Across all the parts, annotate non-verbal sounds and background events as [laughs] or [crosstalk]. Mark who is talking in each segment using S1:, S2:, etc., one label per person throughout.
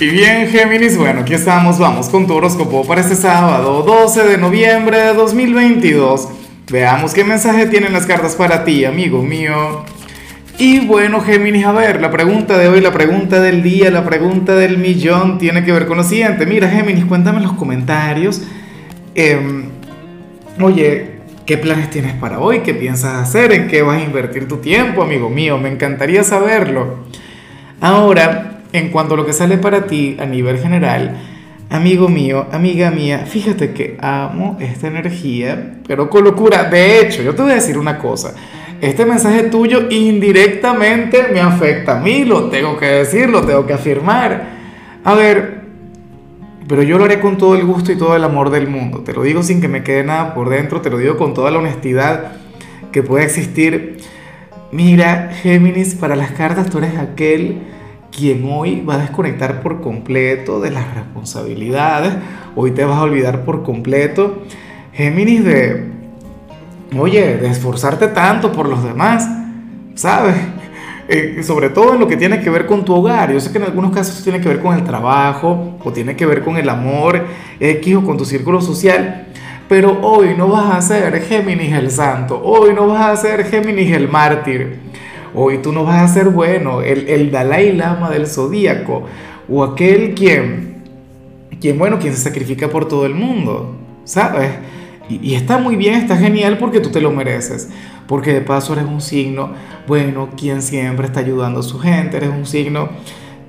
S1: Y bien, Géminis, bueno, aquí estamos, vamos con tu horóscopo para este sábado, 12 de noviembre de 2022. Veamos qué mensaje tienen las cartas para ti, amigo mío. Y bueno, Géminis, a ver, la pregunta de hoy, la pregunta del día, la pregunta del millón tiene que ver con lo siguiente. Mira, Géminis, cuéntame en los comentarios. Em, oye, ¿qué planes tienes para hoy? ¿Qué piensas hacer? ¿En qué vas a invertir tu tiempo, amigo mío? Me encantaría saberlo. Ahora, en cuanto a lo que sale para ti a nivel general, amigo mío, amiga mía, fíjate que amo esta energía, pero con locura. De hecho, yo te voy a decir una cosa. Este mensaje tuyo indirectamente me afecta a mí, lo tengo que decir, lo tengo que afirmar. A ver, pero yo lo haré con todo el gusto y todo el amor del mundo. Te lo digo sin que me quede nada por dentro, te lo digo con toda la honestidad que puede existir. Mira, Géminis, para las cartas tú eres aquel quien hoy va a desconectar por completo de las responsabilidades, hoy te vas a olvidar por completo, Géminis, de, oye, de esforzarte tanto por los demás, ¿sabes? [laughs] Eh, sobre todo en lo que tiene que ver con tu hogar. Yo sé que en algunos casos tiene que ver con el trabajo o tiene que ver con el amor X o con tu círculo social. Pero hoy no vas a ser Géminis el santo, hoy no vas a ser Géminis el mártir Hoy tú no vas a ser bueno, el, el Dalai Lama del zodíaco, o aquel quien, quien, bueno, quien se sacrifica por todo el mundo, ¿sabes? Y, está muy bien, está genial porque tú te lo mereces. Porque de paso eres un signo, bueno, quien siempre está ayudando a su gente, eres un signo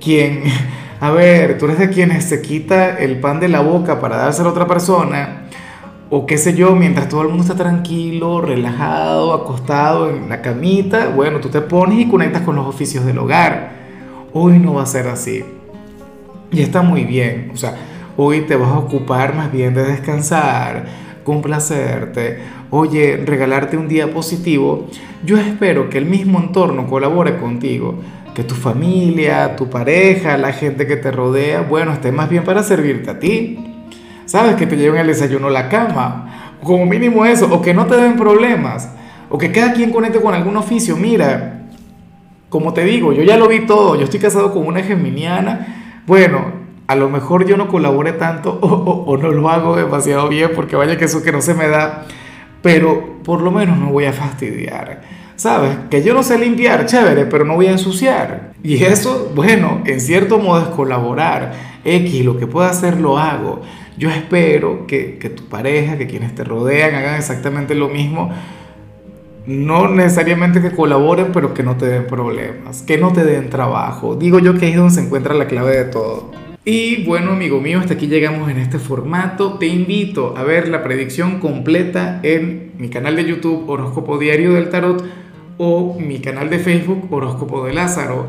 S1: quien, [laughs] a ver, tú eres de quienes se quita el pan de la boca para dárselo a otra persona o qué sé yo, mientras todo el mundo está tranquilo, relajado, acostado en la camita, bueno, tú te pones y conectas con los oficios del hogar. Hoy no va a ser así. Y está muy bien. O sea, hoy te vas a ocupar más bien de descansar, complacerte, oye, regalarte un día positivo. Yo espero que el mismo entorno colabore contigo. Que tu familia, tu pareja, la gente que te rodea, bueno, esté más bien para servirte a ti. ¿Sabes? Que te lleven el desayuno a la cama. Como mínimo eso. O que no te den problemas. O que cada quien conecte con algún oficio. Mira, como te digo, yo ya lo vi todo. Yo estoy casado con una geminiana. Bueno, a lo mejor yo no colabore tanto [laughs] o, no lo hago demasiado bien porque vaya que eso que no se me da. Pero por lo menos no voy a fastidiar. ¿Sabes? Que yo no sé limpiar, chévere, pero no voy a ensuciar. Y eso, bueno, en cierto modo es colaborar. X, lo que pueda hacer lo hago. Yo espero que, que tu pareja, que quienes te rodean hagan exactamente lo mismo. No necesariamente que colaboren, pero que no te den problemas, que no te den trabajo. Digo yo que ahí es donde se encuentra la clave de todo. Y bueno, amigo mío, hasta aquí llegamos en este formato. Te invito a ver la predicción completa en mi canal de YouTube Horóscopo Diario del Tarot o mi canal de Facebook Horóscopo de Lázaro.